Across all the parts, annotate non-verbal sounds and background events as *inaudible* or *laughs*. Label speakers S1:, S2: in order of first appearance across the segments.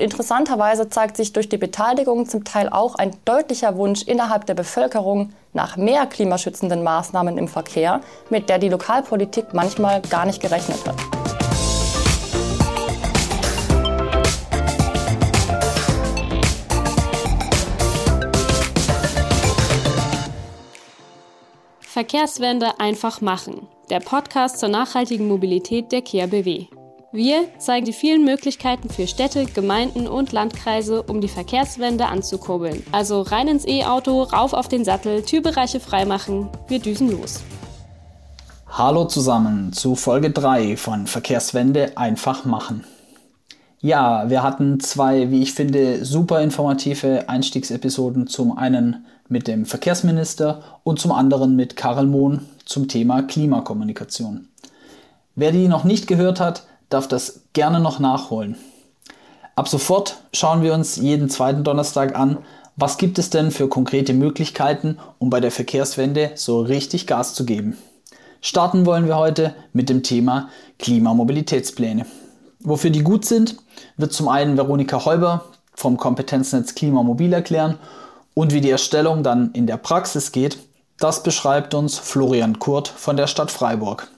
S1: Interessanterweise zeigt sich durch die Beteiligung zum Teil auch ein deutlicher Wunsch innerhalb der Bevölkerung nach mehr klimaschützenden Maßnahmen im Verkehr, mit der die Lokalpolitik manchmal gar nicht gerechnet hat.
S2: Verkehrswende einfach machen. Der Podcast zur nachhaltigen Mobilität der Kia BW. Wir zeigen die vielen Möglichkeiten für Städte, Gemeinden und Landkreise, um die Verkehrswende anzukurbeln. Also rein ins E-Auto, rauf auf den Sattel, Türbereiche freimachen. Wir düsen los.
S3: Hallo zusammen zu Folge 3 von Verkehrswende einfach machen. Ja, wir hatten zwei, wie ich finde, super informative Einstiegsepisoden. Zum einen mit dem Verkehrsminister und zum anderen mit Karel Mohn zum Thema Klimakommunikation. Wer die noch nicht gehört hat, darf das gerne noch nachholen. Ab sofort schauen wir uns jeden zweiten Donnerstag an, was gibt es denn für konkrete Möglichkeiten, um bei der Verkehrswende so richtig Gas zu geben. Starten wollen wir heute mit dem Thema Klimamobilitätspläne. Wofür die gut sind, wird zum einen Veronika Heuber vom Kompetenznetz Klimamobil erklären und wie die Erstellung dann in der Praxis geht, das beschreibt uns Florian Kurt von der Stadt Freiburg.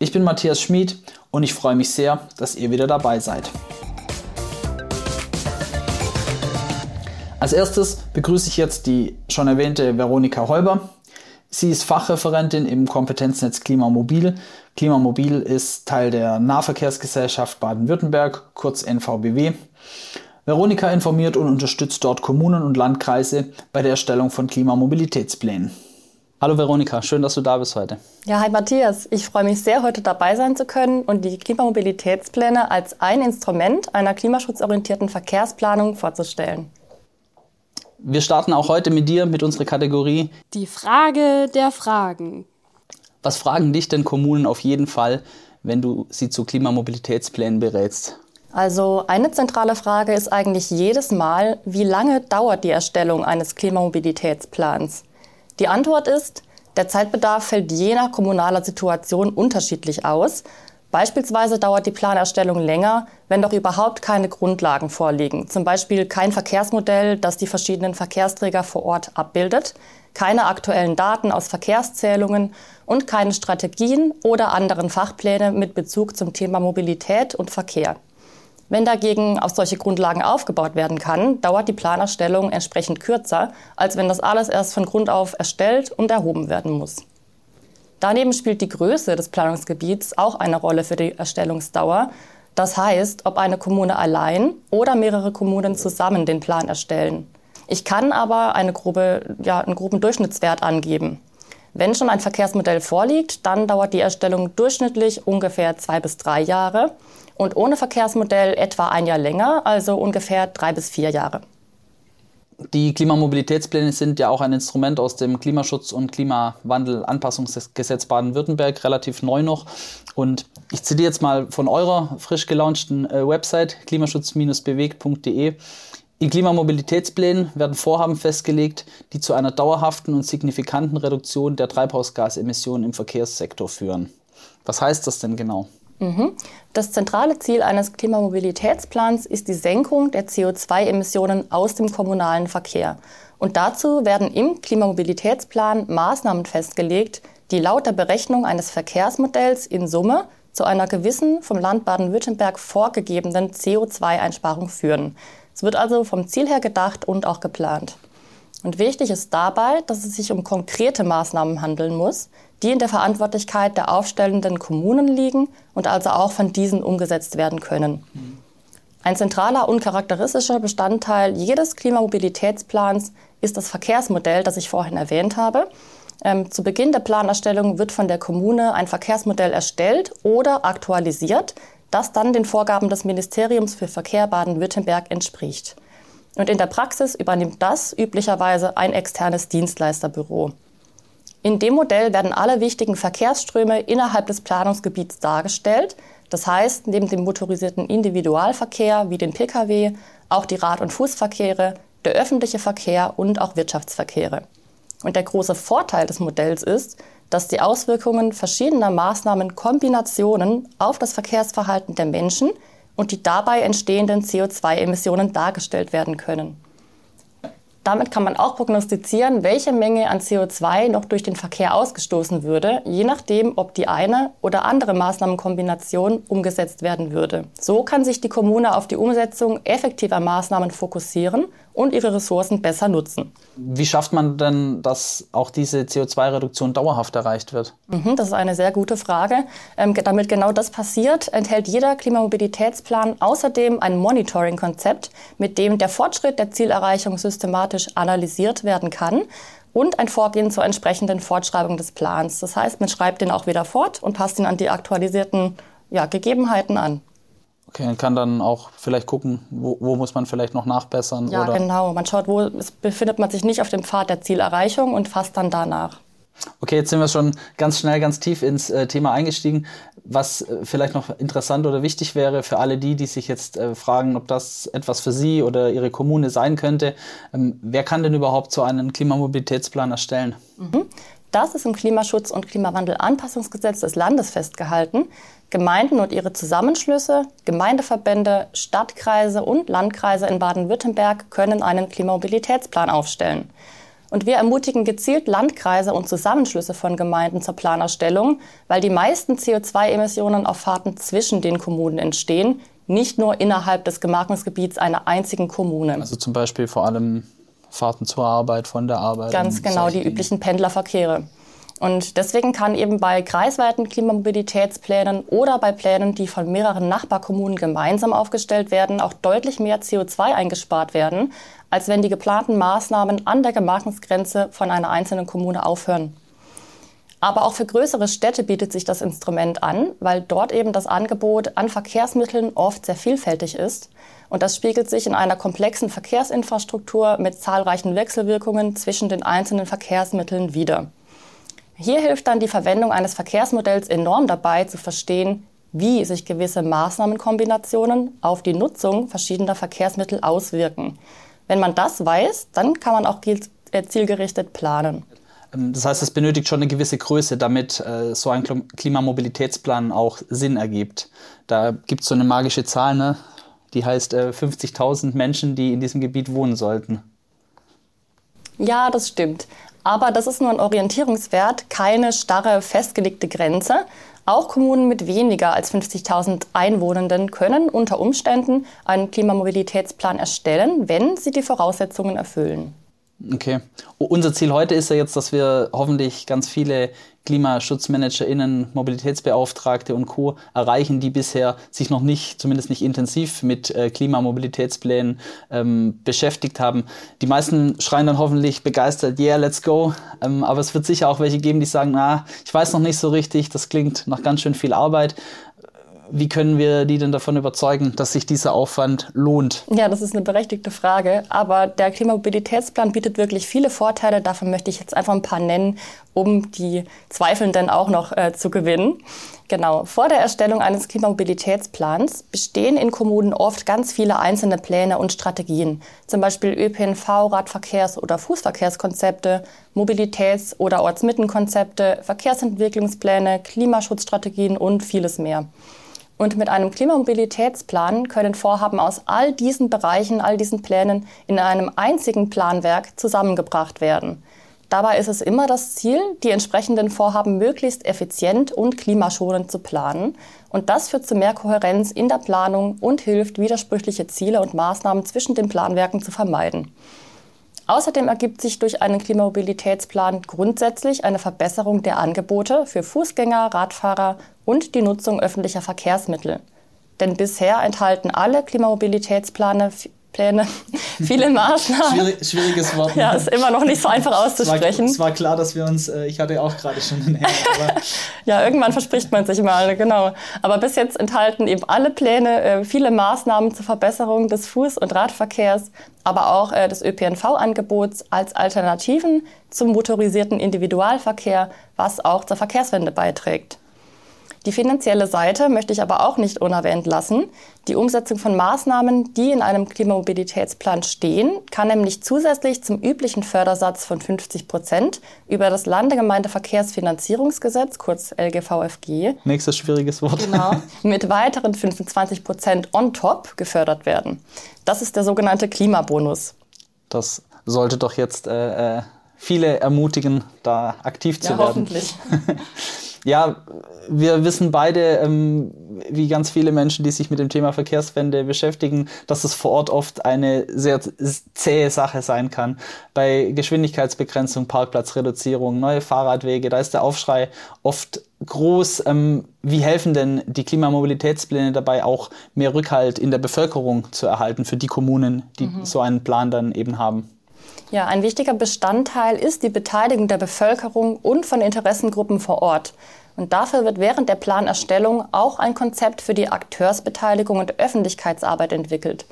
S3: Ich bin Matthias Schmid und ich freue mich sehr, dass ihr wieder dabei seid. Als erstes begrüße ich jetzt die schon erwähnte Veronika Heuber. Sie ist Fachreferentin im Kompetenznetz Klimamobil. Klimamobil ist Teil der Nahverkehrsgesellschaft Baden-Württemberg, kurz NVBW. Veronika informiert und unterstützt dort Kommunen und Landkreise bei der Erstellung von Klimamobilitätsplänen. Hallo Veronika, schön, dass du da bist heute.
S1: Ja, hi Matthias. Ich freue mich sehr, heute dabei sein zu können und die Klimamobilitätspläne als ein Instrument einer klimaschutzorientierten Verkehrsplanung vorzustellen.
S3: Wir starten auch heute mit dir mit unserer Kategorie
S2: Die Frage der Fragen.
S3: Was fragen dich denn Kommunen auf jeden Fall, wenn du sie zu Klimamobilitätsplänen berätst?
S1: Also eine zentrale Frage ist eigentlich jedes Mal, wie lange dauert die Erstellung eines Klimamobilitätsplans? Die Antwort ist, der Zeitbedarf fällt je nach kommunaler Situation unterschiedlich aus. Beispielsweise dauert die Planerstellung länger, wenn doch überhaupt keine Grundlagen vorliegen. Zum Beispiel kein Verkehrsmodell, das die verschiedenen Verkehrsträger vor Ort abbildet, keine aktuellen Daten aus Verkehrszählungen und keine Strategien oder anderen Fachpläne mit Bezug zum Thema Mobilität und Verkehr. Wenn dagegen auf solche Grundlagen aufgebaut werden kann, dauert die Planerstellung entsprechend kürzer, als wenn das alles erst von Grund auf erstellt und erhoben werden muss. Daneben spielt die Größe des Planungsgebiets auch eine Rolle für die Erstellungsdauer. Das heißt, ob eine Kommune allein oder mehrere Kommunen zusammen den Plan erstellen. Ich kann aber eine grobe, ja, einen groben Durchschnittswert angeben. Wenn schon ein Verkehrsmodell vorliegt, dann dauert die Erstellung durchschnittlich ungefähr zwei bis drei Jahre und ohne Verkehrsmodell etwa ein Jahr länger, also ungefähr drei bis vier Jahre.
S3: Die Klimamobilitätspläne sind ja auch ein Instrument aus dem Klimaschutz- und Klimawandelanpassungsgesetz Baden-Württemberg, relativ neu noch. Und ich zitiere jetzt mal von eurer frisch gelaunchten äh, Website klimaschutz-bewegt.de. In Klimamobilitätsplänen werden Vorhaben festgelegt, die zu einer dauerhaften und signifikanten Reduktion der Treibhausgasemissionen im Verkehrssektor führen. Was heißt das denn genau?
S1: Mhm. Das zentrale Ziel eines Klimamobilitätsplans ist die Senkung der CO2-Emissionen aus dem kommunalen Verkehr. Und dazu werden im Klimamobilitätsplan Maßnahmen festgelegt, die laut der Berechnung eines Verkehrsmodells in Summe zu einer gewissen vom Land Baden-Württemberg vorgegebenen CO2-Einsparung führen. Es wird also vom Ziel her gedacht und auch geplant. Und wichtig ist dabei, dass es sich um konkrete Maßnahmen handeln muss, die in der Verantwortlichkeit der aufstellenden Kommunen liegen und also auch von diesen umgesetzt werden können. Ein zentraler und charakteristischer Bestandteil jedes Klimamobilitätsplans ist das Verkehrsmodell, das ich vorhin erwähnt habe. Ähm, zu Beginn der Planerstellung wird von der Kommune ein Verkehrsmodell erstellt oder aktualisiert, das dann den Vorgaben des Ministeriums für Verkehr Baden-Württemberg entspricht. Und in der Praxis übernimmt das üblicherweise ein externes Dienstleisterbüro. In dem Modell werden alle wichtigen Verkehrsströme innerhalb des Planungsgebiets dargestellt. Das heißt, neben dem motorisierten Individualverkehr wie den Pkw auch die Rad- und Fußverkehre, der öffentliche Verkehr und auch Wirtschaftsverkehre. Und der große Vorteil des Modells ist, dass die Auswirkungen verschiedener Maßnahmen Kombinationen auf das Verkehrsverhalten der Menschen und die dabei entstehenden CO2-Emissionen dargestellt werden können. Damit kann man auch prognostizieren, welche Menge an CO2 noch durch den Verkehr ausgestoßen würde, je nachdem, ob die eine oder andere Maßnahmenkombination umgesetzt werden würde. So kann sich die Kommune auf die Umsetzung effektiver Maßnahmen fokussieren und ihre Ressourcen besser nutzen.
S3: Wie schafft man denn, dass auch diese CO2-Reduktion dauerhaft erreicht wird?
S1: Mhm, das ist eine sehr gute Frage. Ähm, damit genau das passiert, enthält jeder Klimamobilitätsplan außerdem ein Monitoring-Konzept, mit dem der Fortschritt der Zielerreichung systematisch analysiert werden kann und ein Vorgehen zur entsprechenden Fortschreibung des Plans. Das heißt, man schreibt den auch wieder fort und passt ihn an die aktualisierten ja, Gegebenheiten an.
S3: Okay, und kann dann auch vielleicht gucken, wo, wo muss man vielleicht noch nachbessern?
S1: Ja, oder? genau. Man schaut, wo befindet man sich nicht auf dem Pfad der Zielerreichung und fasst dann danach.
S3: Okay, jetzt sind wir schon ganz schnell, ganz tief ins äh, Thema eingestiegen. Was äh, vielleicht noch interessant oder wichtig wäre für alle die, die sich jetzt äh, fragen, ob das etwas für Sie oder Ihre Kommune sein könnte. Ähm, wer kann denn überhaupt so einen Klimamobilitätsplan erstellen?
S1: Mhm. Das ist im Klimaschutz- und Klimawandelanpassungsgesetz des Landes festgehalten. Gemeinden und ihre Zusammenschlüsse, Gemeindeverbände, Stadtkreise und Landkreise in Baden-Württemberg können einen Klimamobilitätsplan aufstellen. Und wir ermutigen gezielt Landkreise und Zusammenschlüsse von Gemeinden zur Planerstellung, weil die meisten CO2-Emissionen auf Fahrten zwischen den Kommunen entstehen, nicht nur innerhalb des Gemarkungsgebiets einer einzigen Kommune.
S3: Also zum Beispiel vor allem Fahrten zur Arbeit, von der Arbeit.
S1: Ganz genau, die Dinge. üblichen Pendlerverkehre. Und deswegen kann eben bei kreisweiten Klimamobilitätsplänen oder bei Plänen, die von mehreren Nachbarkommunen gemeinsam aufgestellt werden, auch deutlich mehr CO2 eingespart werden, als wenn die geplanten Maßnahmen an der Gemarkungsgrenze von einer einzelnen Kommune aufhören. Aber auch für größere Städte bietet sich das Instrument an, weil dort eben das Angebot an Verkehrsmitteln oft sehr vielfältig ist. Und das spiegelt sich in einer komplexen Verkehrsinfrastruktur mit zahlreichen Wechselwirkungen zwischen den einzelnen Verkehrsmitteln wider. Hier hilft dann die Verwendung eines Verkehrsmodells enorm dabei zu verstehen, wie sich gewisse Maßnahmenkombinationen auf die Nutzung verschiedener Verkehrsmittel auswirken. Wenn man das weiß, dann kann man auch äh, zielgerichtet planen.
S3: Ähm, das heißt, es benötigt schon eine gewisse Größe, damit äh, so ein Klimamobilitätsplan auch Sinn ergibt. Da gibt es so eine magische Zahl, ne? die heißt äh, 50.000 Menschen, die in diesem Gebiet wohnen sollten.
S1: Ja, das stimmt. Aber das ist nur ein Orientierungswert, keine starre festgelegte Grenze. Auch Kommunen mit weniger als 50.000 Einwohnenden können unter Umständen einen Klimamobilitätsplan erstellen, wenn sie die Voraussetzungen erfüllen.
S3: Okay. Unser Ziel heute ist ja jetzt, dass wir hoffentlich ganz viele KlimaschutzmanagerInnen, Mobilitätsbeauftragte und Co. erreichen, die bisher sich noch nicht, zumindest nicht intensiv mit äh, Klimamobilitätsplänen ähm, beschäftigt haben. Die meisten schreien dann hoffentlich begeistert, yeah, let's go. Ähm, aber es wird sicher auch welche geben, die sagen, na, ich weiß noch nicht so richtig, das klingt nach ganz schön viel Arbeit wie können wir die denn davon überzeugen, dass sich dieser Aufwand lohnt?
S1: Ja, das ist eine berechtigte Frage. Aber der Klimamobilitätsplan bietet wirklich viele Vorteile. Davon möchte ich jetzt einfach ein paar nennen, um die Zweifelnden auch noch äh, zu gewinnen. Genau. Vor der Erstellung eines Klimamobilitätsplans bestehen in Kommunen oft ganz viele einzelne Pläne und Strategien. Zum Beispiel ÖPNV, Radverkehrs- oder Fußverkehrskonzepte, Mobilitäts- oder Ortsmittenkonzepte, Verkehrsentwicklungspläne, Klimaschutzstrategien und vieles mehr. Und mit einem Klimamobilitätsplan können Vorhaben aus all diesen Bereichen, all diesen Plänen in einem einzigen Planwerk zusammengebracht werden. Dabei ist es immer das Ziel, die entsprechenden Vorhaben möglichst effizient und klimaschonend zu planen. Und das führt zu mehr Kohärenz in der Planung und hilft, widersprüchliche Ziele und Maßnahmen zwischen den Planwerken zu vermeiden. Außerdem ergibt sich durch einen Klimamobilitätsplan grundsätzlich eine Verbesserung der Angebote für Fußgänger, Radfahrer und die Nutzung öffentlicher Verkehrsmittel. Denn bisher enthalten alle Klimamobilitätspläne Pläne, *laughs* viele *laughs* Maßnahmen.
S3: Schwierig, schwieriges Wort.
S1: Ja, ist immer noch nicht so einfach auszusprechen.
S3: Es war, es war klar, dass wir uns, äh, ich hatte auch gerade schon einen
S1: Hänger, *laughs* Ja, irgendwann verspricht man sich mal, genau. Aber bis jetzt enthalten eben alle Pläne äh, viele Maßnahmen zur Verbesserung des Fuß- und Radverkehrs, aber auch äh, des ÖPNV-Angebots als Alternativen zum motorisierten Individualverkehr, was auch zur Verkehrswende beiträgt. Die finanzielle Seite möchte ich aber auch nicht unerwähnt lassen. Die Umsetzung von Maßnahmen, die in einem Klimamobilitätsplan stehen, kann nämlich zusätzlich zum üblichen Fördersatz von 50 Prozent über das Landegemeindeverkehrsfinanzierungsgesetz, kurz LGVFG,
S3: nächstes schwieriges Wort,
S1: genau, *laughs* mit weiteren 25 Prozent on top gefördert werden. Das ist der sogenannte Klimabonus.
S3: Das sollte doch jetzt äh, äh viele ermutigen, da aktiv zu
S1: ja,
S3: werden.
S1: Hoffentlich. *laughs*
S3: ja, wir wissen beide, ähm, wie ganz viele Menschen, die sich mit dem Thema Verkehrswende beschäftigen, dass es vor Ort oft eine sehr zähe Sache sein kann. Bei Geschwindigkeitsbegrenzung, Parkplatzreduzierung, neue Fahrradwege, da ist der Aufschrei oft groß. Ähm, wie helfen denn die Klimamobilitätspläne dabei, auch mehr Rückhalt in der Bevölkerung zu erhalten für die Kommunen, die mhm. so einen Plan dann eben haben?
S1: Ja, ein wichtiger Bestandteil ist die Beteiligung der Bevölkerung und von Interessengruppen vor Ort. Und dafür wird während der Planerstellung auch ein Konzept für die Akteursbeteiligung und Öffentlichkeitsarbeit entwickelt.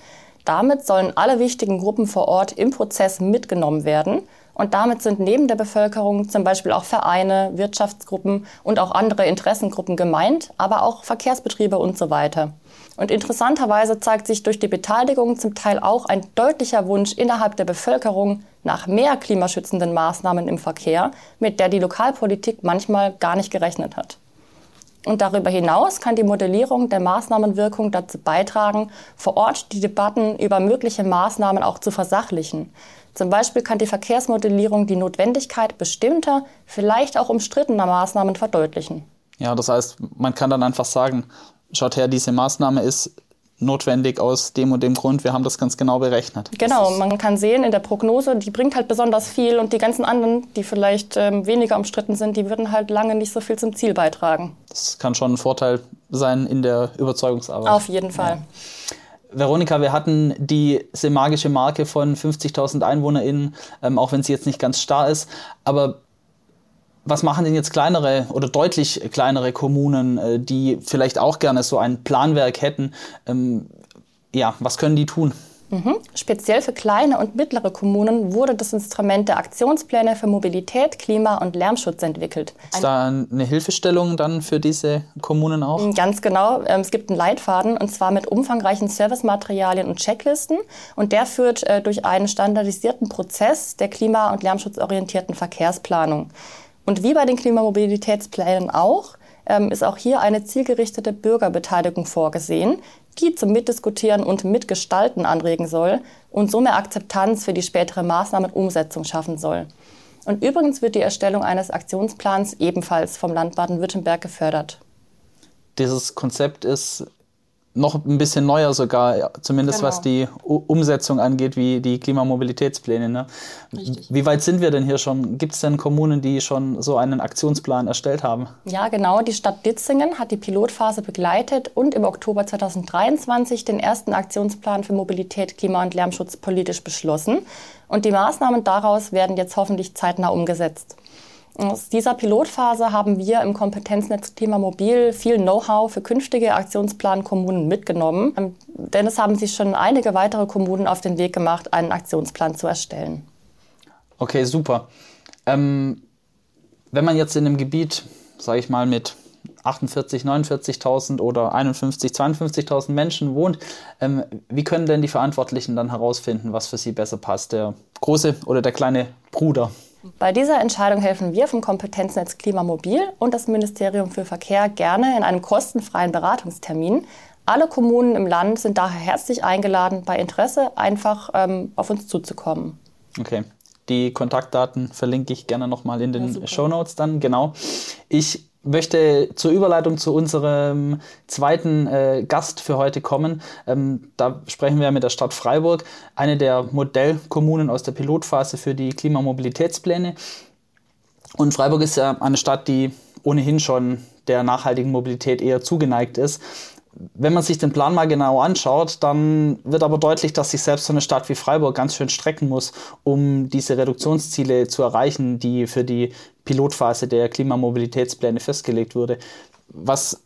S1: Damit sollen alle wichtigen Gruppen vor Ort im Prozess mitgenommen werden. Und damit sind neben der Bevölkerung zum Beispiel auch Vereine, Wirtschaftsgruppen und auch andere Interessengruppen gemeint, aber auch Verkehrsbetriebe und so weiter. Und interessanterweise zeigt sich durch die Beteiligung zum Teil auch ein deutlicher Wunsch innerhalb der Bevölkerung nach mehr klimaschützenden Maßnahmen im Verkehr, mit der die Lokalpolitik manchmal gar nicht gerechnet hat. Und darüber hinaus kann die Modellierung der Maßnahmenwirkung dazu beitragen, vor Ort die Debatten über mögliche Maßnahmen auch zu versachlichen. Zum Beispiel kann die Verkehrsmodellierung die Notwendigkeit bestimmter, vielleicht auch umstrittener Maßnahmen verdeutlichen.
S3: Ja, das heißt, man kann dann einfach sagen, schaut her, diese Maßnahme ist notwendig aus dem und dem Grund. Wir haben das ganz genau berechnet.
S1: Genau, man kann sehen in der Prognose, die bringt halt besonders viel und die ganzen anderen, die vielleicht ähm, weniger umstritten sind, die würden halt lange nicht so viel zum Ziel beitragen.
S3: Das kann schon ein Vorteil sein in der Überzeugungsarbeit.
S1: Auf jeden Fall. Ja.
S3: Veronika, wir hatten diese magische Marke von 50.000 EinwohnerInnen, ähm, auch wenn sie jetzt nicht ganz starr ist. Aber was machen denn jetzt kleinere oder deutlich kleinere Kommunen, äh, die vielleicht auch gerne so ein Planwerk hätten? Ähm, ja, was können die tun?
S1: Mhm. Speziell für kleine und mittlere Kommunen wurde das Instrument der Aktionspläne für Mobilität, Klima und Lärmschutz entwickelt.
S3: Ist da eine Hilfestellung dann für diese Kommunen auch?
S1: Mhm, ganz genau. Ähm, es gibt einen Leitfaden und zwar mit umfangreichen Servicematerialien und Checklisten. Und der führt äh, durch einen standardisierten Prozess der klima- und lärmschutzorientierten Verkehrsplanung. Und wie bei den Klimamobilitätsplänen auch, ähm, ist auch hier eine zielgerichtete Bürgerbeteiligung vorgesehen, die zum Mitdiskutieren und Mitgestalten anregen soll und so mehr Akzeptanz für die spätere Maßnahmenumsetzung schaffen soll. Und übrigens wird die Erstellung eines Aktionsplans ebenfalls vom Land Baden-Württemberg gefördert.
S3: Dieses Konzept ist noch ein bisschen neuer sogar, zumindest genau. was die U Umsetzung angeht, wie die Klimamobilitätspläne. Ne? Wie weit sind wir denn hier schon? Gibt es denn Kommunen, die schon so einen Aktionsplan erstellt haben?
S1: Ja, genau. Die Stadt Ditzingen hat die Pilotphase begleitet und im Oktober 2023 den ersten Aktionsplan für Mobilität, Klima- und Lärmschutz politisch beschlossen. Und die Maßnahmen daraus werden jetzt hoffentlich zeitnah umgesetzt. Aus dieser Pilotphase haben wir im Kompetenznetz Klima Mobil viel Know-how für künftige Aktionsplan-Kommunen mitgenommen, ähm, denn es haben sich schon einige weitere Kommunen auf den Weg gemacht, einen Aktionsplan zu erstellen.
S3: Okay, super. Ähm, wenn man jetzt in einem Gebiet, sage ich mal, mit 48, 49.000 oder 51, 52.000 Menschen wohnt, ähm, wie können denn die Verantwortlichen dann herausfinden, was für sie besser passt, der große oder der kleine Bruder?
S1: Bei dieser Entscheidung helfen wir vom Kompetenznetz Klimamobil und das Ministerium für Verkehr gerne in einem kostenfreien Beratungstermin. Alle Kommunen im Land sind daher herzlich eingeladen, bei Interesse einfach ähm, auf uns zuzukommen.
S3: Okay. Die Kontaktdaten verlinke ich gerne nochmal in den ja, Show Notes dann. Genau. Ich möchte zur Überleitung zu unserem zweiten äh, Gast für heute kommen. Ähm, da sprechen wir mit der Stadt Freiburg, eine der Modellkommunen aus der Pilotphase für die Klimamobilitätspläne. Und Freiburg ist ja eine Stadt, die ohnehin schon der nachhaltigen Mobilität eher zugeneigt ist. Wenn man sich den Plan mal genau anschaut, dann wird aber deutlich, dass sich selbst so eine Stadt wie Freiburg ganz schön strecken muss, um diese Reduktionsziele zu erreichen, die für die Pilotphase der Klimamobilitätspläne festgelegt wurde. Was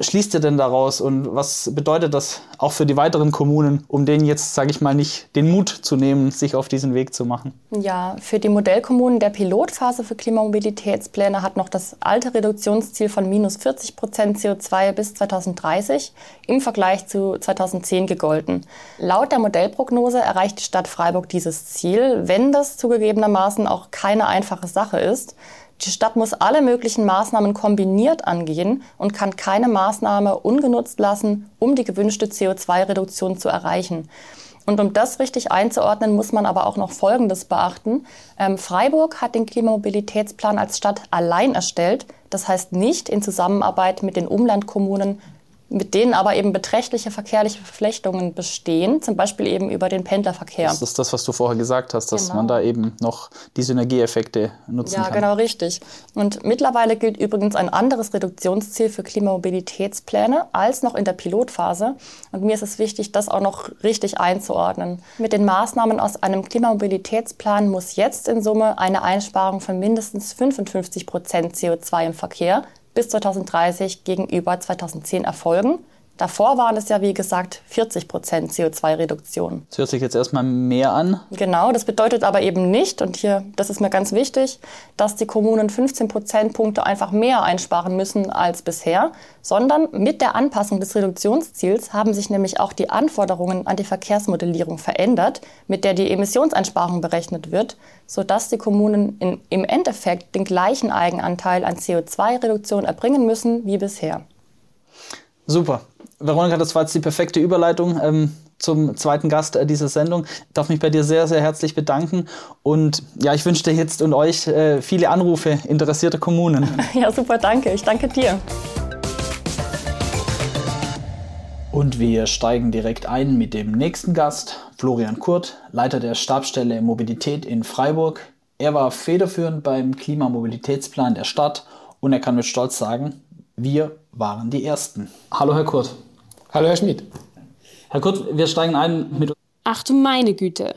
S3: schließt ihr denn daraus und was bedeutet das auch für die weiteren Kommunen, um denen jetzt, sage ich mal, nicht den Mut zu nehmen, sich auf diesen Weg zu machen?
S1: Ja, für die Modellkommunen der Pilotphase für Klimamobilitätspläne hat noch das alte Reduktionsziel von minus 40 Prozent CO2 bis 2030 im Vergleich zu 2010 gegolten. Laut der Modellprognose erreicht die Stadt Freiburg dieses Ziel, wenn das zugegebenermaßen auch keine einfache Sache ist. Die Stadt muss alle möglichen Maßnahmen kombiniert angehen und kann keine Maßnahme ungenutzt lassen, um die gewünschte CO2-Reduktion zu erreichen. Und um das richtig einzuordnen, muss man aber auch noch Folgendes beachten. Ähm, Freiburg hat den Klimamobilitätsplan als Stadt allein erstellt. Das heißt nicht in Zusammenarbeit mit den Umlandkommunen mit denen aber eben beträchtliche verkehrliche Verflechtungen bestehen, zum Beispiel eben über den Pendlerverkehr.
S3: Das ist das, was du vorher gesagt hast, dass genau. man da eben noch die Synergieeffekte nutzen
S1: ja,
S3: kann.
S1: Ja, genau richtig. Und mittlerweile gilt übrigens ein anderes Reduktionsziel für Klimamobilitätspläne als noch in der Pilotphase. Und mir ist es wichtig, das auch noch richtig einzuordnen. Mit den Maßnahmen aus einem Klimamobilitätsplan muss jetzt in Summe eine Einsparung von mindestens 55 Prozent CO2 im Verkehr bis 2030 gegenüber 2010 erfolgen. Davor waren es ja, wie gesagt, 40 Prozent CO2-Reduktion.
S3: Das hört sich jetzt erstmal mehr an.
S1: Genau, das bedeutet aber eben nicht, und hier, das ist mir ganz wichtig, dass die Kommunen 15 Prozentpunkte einfach mehr einsparen müssen als bisher, sondern mit der Anpassung des Reduktionsziels haben sich nämlich auch die Anforderungen an die Verkehrsmodellierung verändert, mit der die Emissionseinsparung berechnet wird, sodass die Kommunen in, im Endeffekt den gleichen Eigenanteil an CO2-Reduktion erbringen müssen wie bisher.
S3: Super. Veronika, das war jetzt die perfekte Überleitung ähm, zum zweiten Gast äh, dieser Sendung. Ich darf mich bei dir sehr, sehr herzlich bedanken. Und ja, ich wünsche dir jetzt und euch äh, viele Anrufe interessierter Kommunen. *laughs*
S1: Ja, super, danke. Ich danke dir.
S3: Und wir steigen direkt ein mit dem nächsten Gast, Florian Kurt, Leiter der Stabsstelle Mobilität in Freiburg. Er war federführend beim Klimamobilitätsplan der Stadt und er kann mit Stolz sagen, wir waren die Ersten. Hallo, Herr Kurt.
S4: Hallo, Herr Schmid.
S3: Herr Kurt, wir steigen ein mit.
S2: Ach du meine Güte.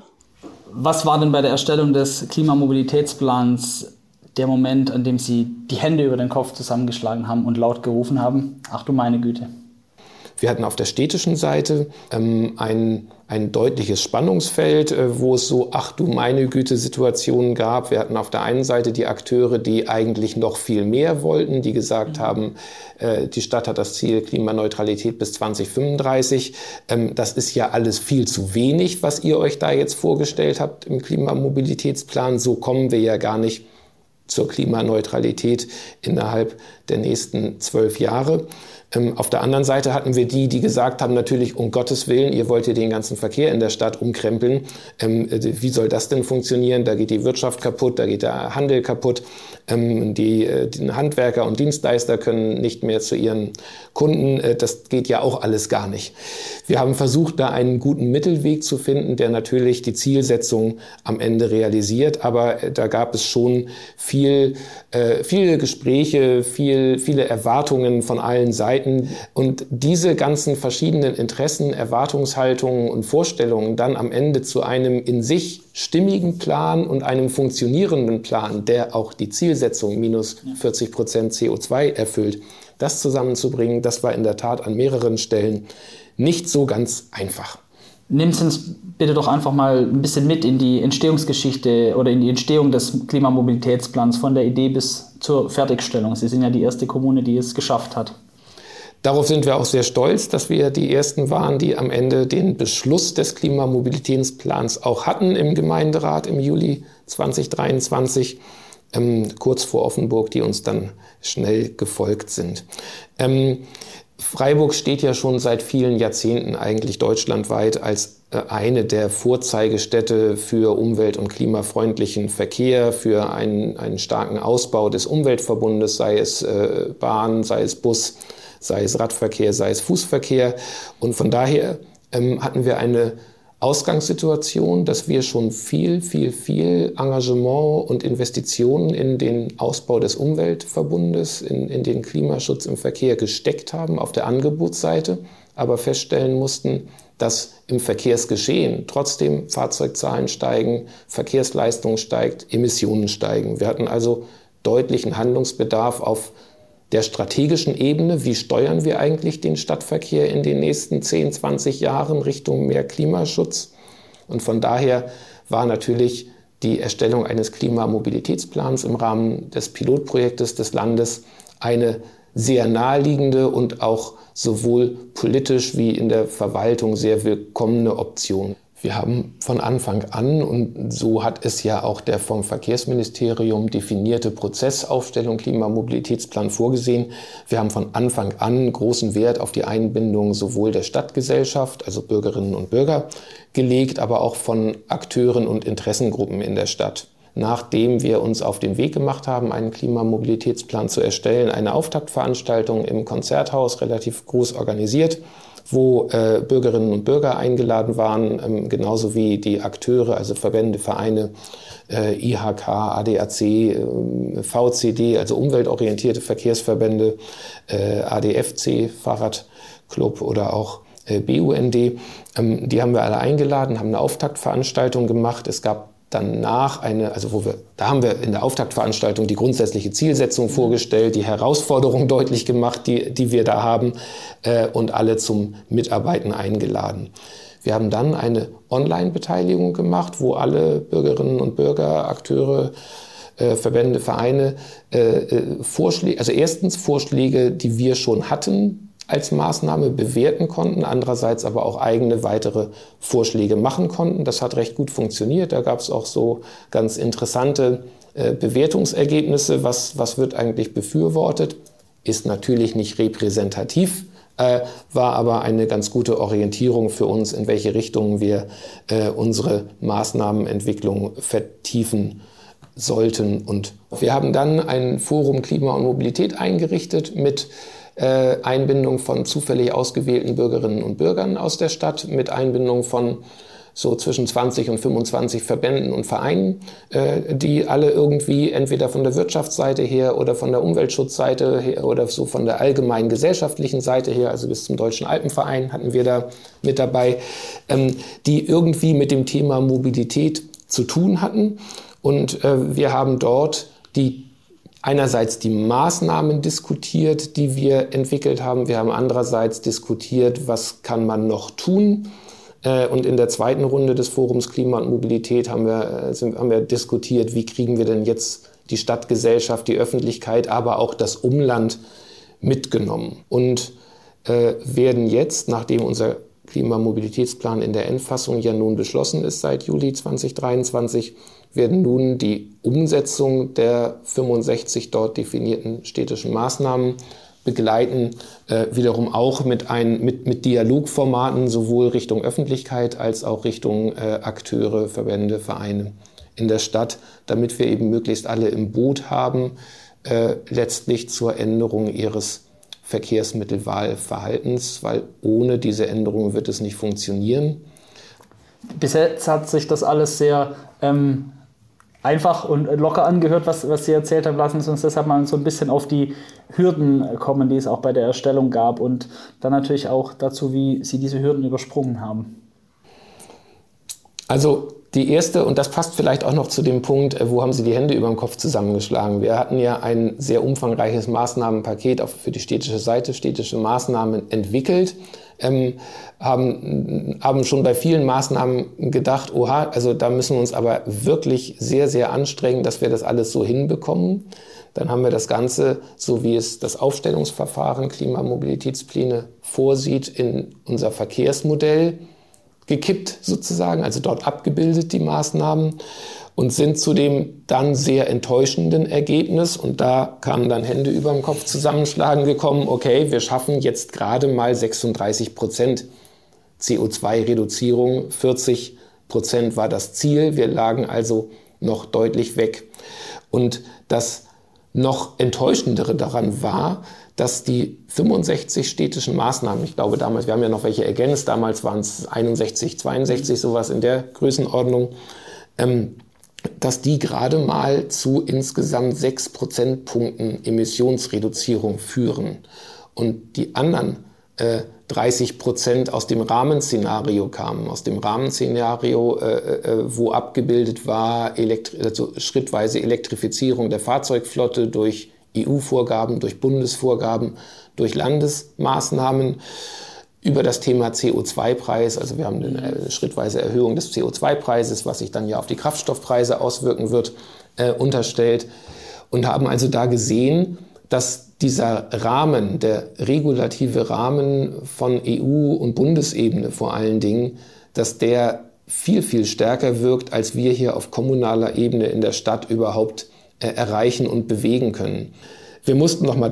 S3: Was war denn bei der Erstellung des Klimamobilitätsplans der Moment, an dem Sie die Hände über den Kopf zusammengeschlagen haben und laut gerufen haben? Ach du meine Güte.
S4: Wir hatten auf der städtischen Seite ähm, ein, ein deutliches Spannungsfeld, äh, wo es so, ach du meine Güte, Situationen gab. Wir hatten auf der einen Seite die Akteure, die eigentlich noch viel mehr wollten, die gesagt mhm. haben, äh, die Stadt hat das Ziel Klimaneutralität bis 2035. Ähm, das ist ja alles viel zu wenig, was ihr euch da jetzt vorgestellt habt im Klimamobilitätsplan. So kommen wir ja gar nicht zur Klimaneutralität innerhalb der nächsten zwölf Jahre. Ähm, auf der anderen Seite hatten wir die, die gesagt haben, natürlich um Gottes Willen, ihr wollt hier den ganzen Verkehr in der Stadt umkrempeln. Ähm, äh, wie soll das denn funktionieren? Da geht die Wirtschaft kaputt, da geht der Handel kaputt. Ähm, die, äh, Handwerker und Dienstleister können nicht mehr zu ihren Kunden. Äh, das geht ja auch alles gar nicht. Wir haben versucht, da einen guten Mittelweg zu finden, der natürlich die Zielsetzung am Ende realisiert. Aber da gab es schon viel, viele Gespräche, viel, viele Erwartungen von allen Seiten. Und diese ganzen verschiedenen Interessen, Erwartungshaltungen und Vorstellungen dann am Ende zu einem in sich stimmigen Plan und einem funktionierenden Plan, der auch die Zielsetzung minus 40 Prozent CO2 erfüllt, das zusammenzubringen, das war in der Tat an mehreren Stellen nicht so ganz einfach.
S3: Nehmen Sie uns bitte doch einfach mal ein bisschen mit in die Entstehungsgeschichte oder in die Entstehung des Klimamobilitätsplans von der Idee bis zur Fertigstellung. Sie sind ja die erste Kommune, die es geschafft hat.
S4: Darauf sind wir auch sehr stolz, dass wir die Ersten waren, die am Ende den Beschluss des Klimamobilitätsplans auch hatten im Gemeinderat im Juli 2023, ähm, kurz vor Offenburg, die uns dann schnell gefolgt sind. Ähm, Freiburg steht ja schon seit vielen Jahrzehnten eigentlich deutschlandweit als äh, eine der Vorzeigestädte für umwelt- und klimafreundlichen Verkehr, für einen, einen starken Ausbau des Umweltverbundes, sei es äh, Bahn, sei es Bus, sei es Radverkehr, sei es Fußverkehr. Und von daher ähm, hatten wir eine Ausgangssituation, dass wir schon viel, viel, viel Engagement und Investitionen in den Ausbau des Umweltverbundes, in, in den Klimaschutz im Verkehr gesteckt haben auf der Angebotsseite, aber feststellen mussten, dass im Verkehrsgeschehen trotzdem Fahrzeugzahlen steigen, Verkehrsleistung steigt, Emissionen steigen. Wir hatten also deutlichen Handlungsbedarf auf der strategischen Ebene, wie steuern wir eigentlich den Stadtverkehr in den nächsten 10, 20 Jahren Richtung mehr Klimaschutz. Und von daher war natürlich die Erstellung eines Klimamobilitätsplans im Rahmen des Pilotprojektes des Landes eine sehr naheliegende und auch sowohl politisch wie in der Verwaltung sehr willkommene Option. Wir haben von Anfang an, und so hat es ja auch der vom Verkehrsministerium definierte Prozessaufstellung Klimamobilitätsplan vorgesehen, wir haben von Anfang an großen Wert auf die Einbindung sowohl der Stadtgesellschaft, also Bürgerinnen und Bürger, gelegt, aber auch von Akteuren und Interessengruppen in der Stadt. Nachdem wir uns auf den Weg gemacht haben, einen Klimamobilitätsplan zu erstellen, eine Auftaktveranstaltung im Konzerthaus relativ groß organisiert, wo äh, Bürgerinnen und Bürger eingeladen waren, ähm, genauso wie die Akteure, also Verbände, Vereine, äh, IHK, ADAC, äh, VCD, also umweltorientierte Verkehrsverbände, äh, ADFC, Fahrradclub oder auch äh, BUND. Ähm, die haben wir alle eingeladen, haben eine Auftaktveranstaltung gemacht. Es gab danach eine, also wo wir, da haben wir in der Auftaktveranstaltung die grundsätzliche Zielsetzung mhm. vorgestellt, die Herausforderung deutlich gemacht, die, die wir da haben äh, und alle zum Mitarbeiten eingeladen. Wir haben dann eine Online-Beteiligung gemacht, wo alle Bürgerinnen und Bürger, Akteure, äh, Verbände, Vereine äh, äh Vorschläge, also erstens Vorschläge, die wir schon hatten, als Maßnahme bewerten konnten, andererseits aber auch eigene weitere Vorschläge machen konnten. Das hat recht gut funktioniert. Da gab es auch so ganz interessante äh, Bewertungsergebnisse. Was, was wird eigentlich befürwortet? Ist natürlich nicht repräsentativ, äh, war aber eine ganz gute Orientierung für uns, in welche Richtung wir äh, unsere Maßnahmenentwicklung vertiefen sollten. Und wir haben dann ein Forum Klima und Mobilität eingerichtet mit äh, Einbindung von zufällig ausgewählten Bürgerinnen und Bürgern aus der Stadt, mit Einbindung von so zwischen 20 und 25 Verbänden und Vereinen, äh, die alle irgendwie entweder von der Wirtschaftsseite her oder von der Umweltschutzseite her oder so von der allgemeinen gesellschaftlichen Seite her, also bis zum Deutschen Alpenverein hatten wir da mit dabei, ähm, die irgendwie mit dem Thema Mobilität zu tun hatten. Und äh, wir haben dort die einerseits die Maßnahmen diskutiert, die wir entwickelt haben. Wir haben andererseits diskutiert, was kann man noch tun. Äh, und in der zweiten Runde des Forums Klima und Mobilität haben wir, äh, sind, haben wir diskutiert, wie kriegen wir denn jetzt die Stadtgesellschaft, die Öffentlichkeit, aber auch das Umland mitgenommen. Und äh, werden jetzt, nachdem unser Klimamobilitätsplan in der Endfassung ja nun beschlossen ist seit Juli 2023, werden nun die Umsetzung der 65 dort definierten städtischen Maßnahmen begleiten, äh, wiederum auch mit, ein, mit, mit Dialogformaten sowohl Richtung Öffentlichkeit als auch Richtung äh, Akteure, Verbände, Vereine in der Stadt, damit wir eben möglichst alle im Boot haben, äh, letztlich zur Änderung ihres Verkehrsmittelwahlverhaltens, weil ohne diese Änderung wird es nicht funktionieren.
S3: Bis jetzt hat sich das alles sehr ähm, einfach und locker angehört, was, was Sie erzählt haben. Lassen Sie uns deshalb mal so ein bisschen auf die Hürden kommen, die es auch bei der Erstellung gab und dann natürlich auch dazu, wie Sie diese Hürden übersprungen haben.
S4: Also die erste, und das passt vielleicht auch noch zu dem Punkt, äh, wo haben Sie die Hände über dem Kopf zusammengeschlagen? Wir hatten ja ein sehr umfangreiches Maßnahmenpaket für die städtische Seite, städtische Maßnahmen entwickelt ähm, haben, haben schon bei vielen Maßnahmen gedacht, oha, also da müssen wir uns aber wirklich sehr, sehr anstrengen, dass wir das alles so hinbekommen. Dann haben wir das Ganze, so wie es das Aufstellungsverfahren Klimamobilitätspläne vorsieht, in unser Verkehrsmodell gekippt sozusagen, also dort abgebildet die Maßnahmen und sind zu dem dann sehr enttäuschenden Ergebnis, und da kamen dann Hände über dem Kopf zusammenschlagen gekommen, okay, wir schaffen jetzt gerade mal 36 Prozent CO2-Reduzierung, 40 Prozent war das Ziel, wir lagen also noch deutlich weg. Und das noch enttäuschendere daran war, dass die 65 städtischen Maßnahmen, ich glaube damals, wir haben ja noch welche ergänzt, damals waren es 61, 62, sowas in der Größenordnung, ähm, dass die gerade mal zu insgesamt sechs Prozentpunkten Emissionsreduzierung führen. Und die anderen äh, 30 Prozent aus dem Rahmenszenario kamen. Aus dem Rahmenszenario, äh, äh, wo abgebildet war, elektri also schrittweise Elektrifizierung der Fahrzeugflotte durch EU-Vorgaben, durch Bundesvorgaben, durch Landesmaßnahmen über das Thema CO2-Preis. Also wir haben eine schrittweise Erhöhung des CO2-Preises, was sich dann ja auf die Kraftstoffpreise auswirken wird, äh, unterstellt und haben also da gesehen, dass dieser Rahmen, der regulative Rahmen von EU- und Bundesebene vor allen Dingen, dass der viel, viel stärker wirkt, als wir hier auf kommunaler Ebene in der Stadt überhaupt äh, erreichen und bewegen können. Wir mussten noch mal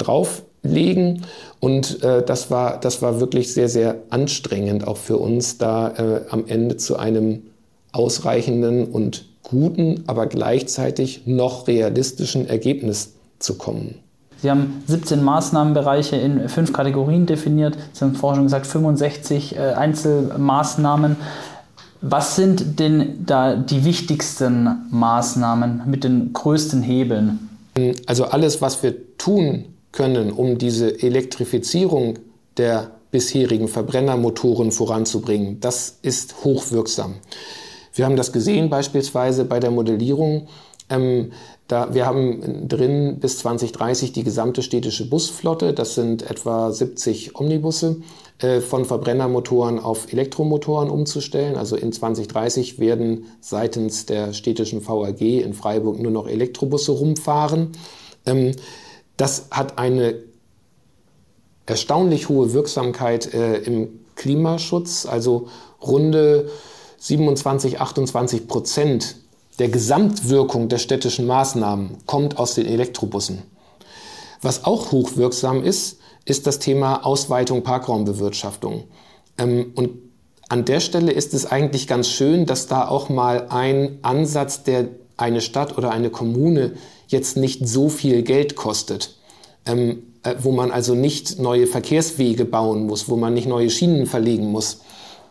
S4: drauflegen und äh, das, war, das war wirklich sehr, sehr anstrengend auch für uns, da äh, am Ende zu einem ausreichenden und guten, aber gleichzeitig noch realistischen Ergebnis zu kommen.
S3: Sie haben 17 Maßnahmenbereiche in fünf Kategorien definiert. Sie haben vorhin schon gesagt, 65 äh, Einzelmaßnahmen. Was sind denn da die wichtigsten Maßnahmen mit den größten Hebeln?
S4: Also alles, was wir tun können, um diese Elektrifizierung der bisherigen Verbrennermotoren voranzubringen, das ist hochwirksam. Wir haben das gesehen beispielsweise bei der Modellierung. Ähm, da, wir haben drin bis 2030 die gesamte städtische Busflotte. Das sind etwa 70 Omnibusse äh, von Verbrennermotoren auf Elektromotoren umzustellen. Also in 2030 werden seitens der städtischen VAG in Freiburg nur noch Elektrobusse rumfahren. Ähm, das hat eine erstaunlich hohe Wirksamkeit äh, im Klimaschutz. Also runde 27, 28 Prozent der Gesamtwirkung der städtischen Maßnahmen kommt aus den Elektrobussen. Was auch hochwirksam ist, ist das Thema Ausweitung Parkraumbewirtschaftung. Ähm, und an der Stelle ist es eigentlich ganz schön, dass da auch mal ein Ansatz, der eine Stadt oder eine Kommune jetzt nicht so viel Geld kostet, ähm, äh, wo man also nicht neue Verkehrswege bauen muss, wo man nicht neue Schienen verlegen muss,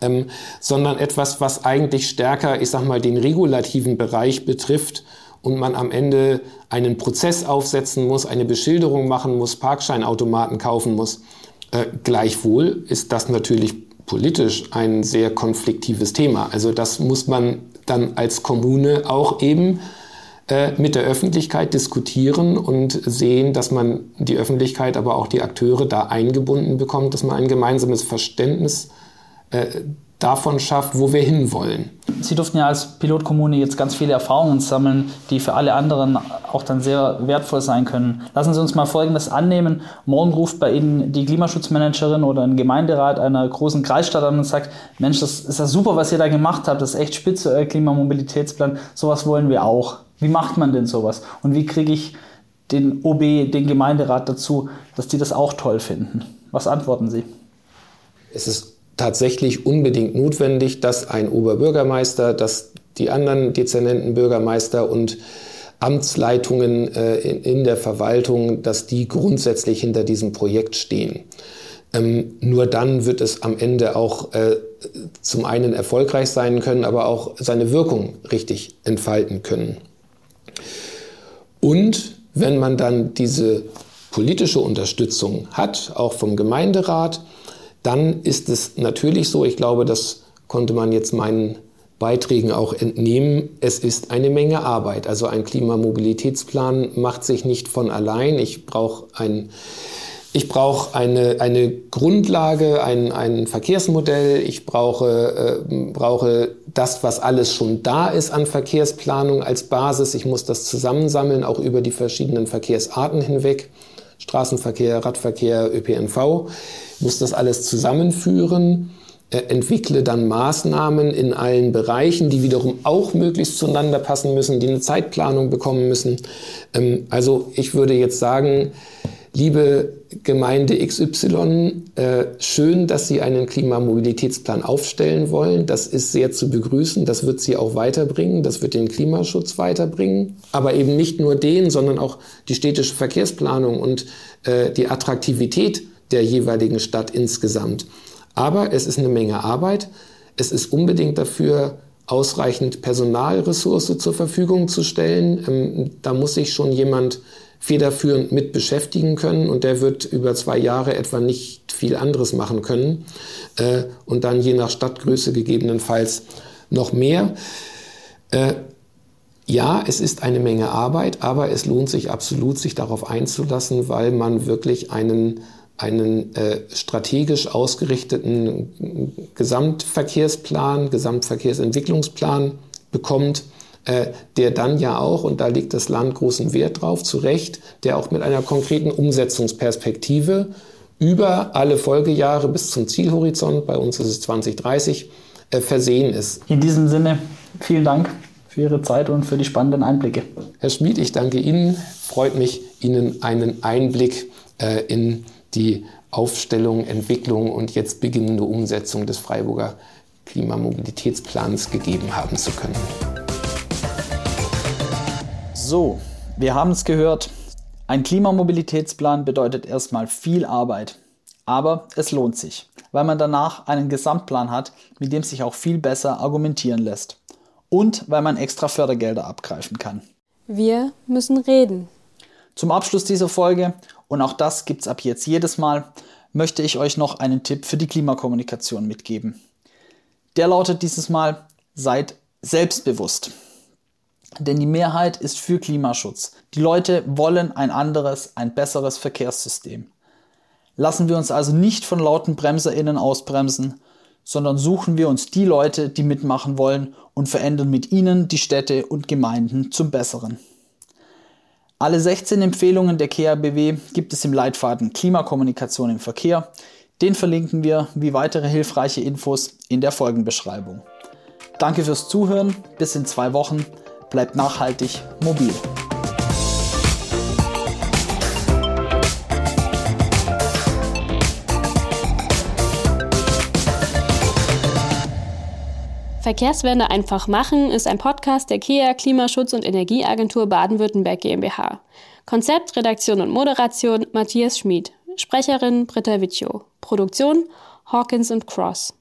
S4: ähm, sondern etwas, was eigentlich stärker, ich sag mal, den regulativen Bereich betrifft und man am Ende einen Prozess aufsetzen muss, eine Beschilderung machen muss, Parkscheinautomaten kaufen muss. Äh, gleichwohl ist das natürlich politisch ein sehr konfliktives Thema. Also das muss man dann als Kommune auch eben mit der Öffentlichkeit diskutieren und sehen, dass man die Öffentlichkeit, aber auch die Akteure da eingebunden bekommt, dass man ein gemeinsames Verständnis äh, davon schafft, wo wir hinwollen.
S3: Sie durften ja als Pilotkommune jetzt ganz viele Erfahrungen sammeln, die für alle anderen auch dann sehr wertvoll sein können. Lassen Sie uns mal Folgendes annehmen. Morgen ruft bei Ihnen die Klimaschutzmanagerin oder ein Gemeinderat einer großen Kreisstadt an und sagt, Mensch, das ist ja super, was ihr da gemacht habt, das ist echt spitze, euer Klimamobilitätsplan, sowas wollen wir auch. Wie macht man denn sowas? Und wie kriege ich den OB, den Gemeinderat dazu, dass die das auch toll finden? Was antworten Sie?
S4: Es ist tatsächlich unbedingt notwendig, dass ein Oberbürgermeister, dass die anderen dezernenten Bürgermeister und Amtsleitungen äh, in, in, der Verwaltung, dass die grundsätzlich hinter diesem Projekt stehen. Ähm, nur dann wird es am Ende auch äh, zum einen erfolgreich sein können, aber auch seine Wirkung richtig entfalten können. Und wenn man dann diese politische Unterstützung hat, auch vom Gemeinderat, dann ist es natürlich so, ich glaube, das konnte man jetzt meinen Beiträgen auch entnehmen, es ist eine Menge Arbeit. Also ein Klimamobilitätsplan macht sich nicht von allein. Ich brauche ein ich brauche eine, eine Grundlage, ein, ein Verkehrsmodell. Ich brauche, äh, brauche das, was alles schon da ist an Verkehrsplanung als Basis. Ich muss das zusammensammeln, auch über die verschiedenen Verkehrsarten hinweg. Straßenverkehr, Radverkehr, ÖPNV muss das alles zusammenführen, äh, entwickle dann Maßnahmen in allen Bereichen, die wiederum auch möglichst zueinander passen müssen, die eine Zeitplanung bekommen müssen. Ähm, also ich würde jetzt sagen, liebe Gemeinde XY, äh, schön, dass Sie einen Klimamobilitätsplan aufstellen wollen. Das ist sehr zu begrüßen. Das wird Sie auch weiterbringen. Das wird den Klimaschutz weiterbringen. Aber eben nicht nur den, sondern auch die städtische Verkehrsplanung und äh, die Attraktivität der jeweiligen Stadt insgesamt. Aber es ist eine Menge Arbeit. Es ist unbedingt dafür, ausreichend Personalressource zur Verfügung zu stellen. Ähm, da muss sich schon jemand federführend mit beschäftigen können und der wird über zwei Jahre etwa nicht viel anderes machen können äh, und dann je nach Stadtgröße gegebenenfalls noch mehr. Äh, Ja, es ist eine Menge Arbeit, aber es lohnt sich absolut, sich darauf einzulassen, weil man wirklich einen, einen äh, strategisch ausgerichteten Gesamtverkehrsplan, Gesamtverkehrsentwicklungsplan bekommt, der dann ja auch, und da legt das Land großen Wert drauf, zu Recht, der auch mit einer konkreten Umsetzungsperspektive über alle Folgejahre bis zum Zielhorizont, bei uns ist es 2030, äh, versehen ist.
S3: In diesem Sinne, vielen Dank für Ihre Zeit und für die spannenden Einblicke.
S4: Herr Schmid, ich danke Ihnen. Freut mich, Ihnen einen Einblick äh, in die Aufstellung, Entwicklung und jetzt beginnende Umsetzung des Freiburger Klimamobilitätsplans gegeben haben zu können.
S3: So, wir haben es gehört. Ein Klimamobilitätsplan bedeutet erstmal viel Arbeit. Aber es lohnt sich, weil man danach einen Gesamtplan hat, mit dem sich auch viel besser argumentieren lässt. Und weil man extra Fördergelder abgreifen kann.
S2: Wir müssen reden.
S3: Zum Abschluss dieser Folge, und auch das gibt es ab jetzt jedes Mal, möchte ich euch noch einen Tipp für die Klimakommunikation mitgeben. Der lautet dieses Mal, seid selbstbewusst. Denn die Mehrheit ist für Klimaschutz. Die Leute wollen ein anderes, ein besseres Verkehrssystem. Lassen wir uns also nicht von lauten BremserInnen ausbremsen, sondern suchen wir uns die Leute, die mitmachen wollen und verändern mit ihnen die Städte und Gemeinden zum Besseren. Alle 16 Empfehlungen der KABW gibt es im Leitfaden Klimakommunikation im Verkehr. Den verlinken wir wie weitere hilfreiche Infos in der Folgenbeschreibung. Danke fürs Zuhören, bis in zwei Wochen bleibt nachhaltig mobil.
S2: Verkehrswende einfach machen ist ein Podcast der KEA Klimaschutz- und Energieagentur Baden-Württemberg GmbH. Konzept, Redaktion und Moderation Matthias Schmid. Sprecherin Britta Vicio. Produktion Hawkins Cross.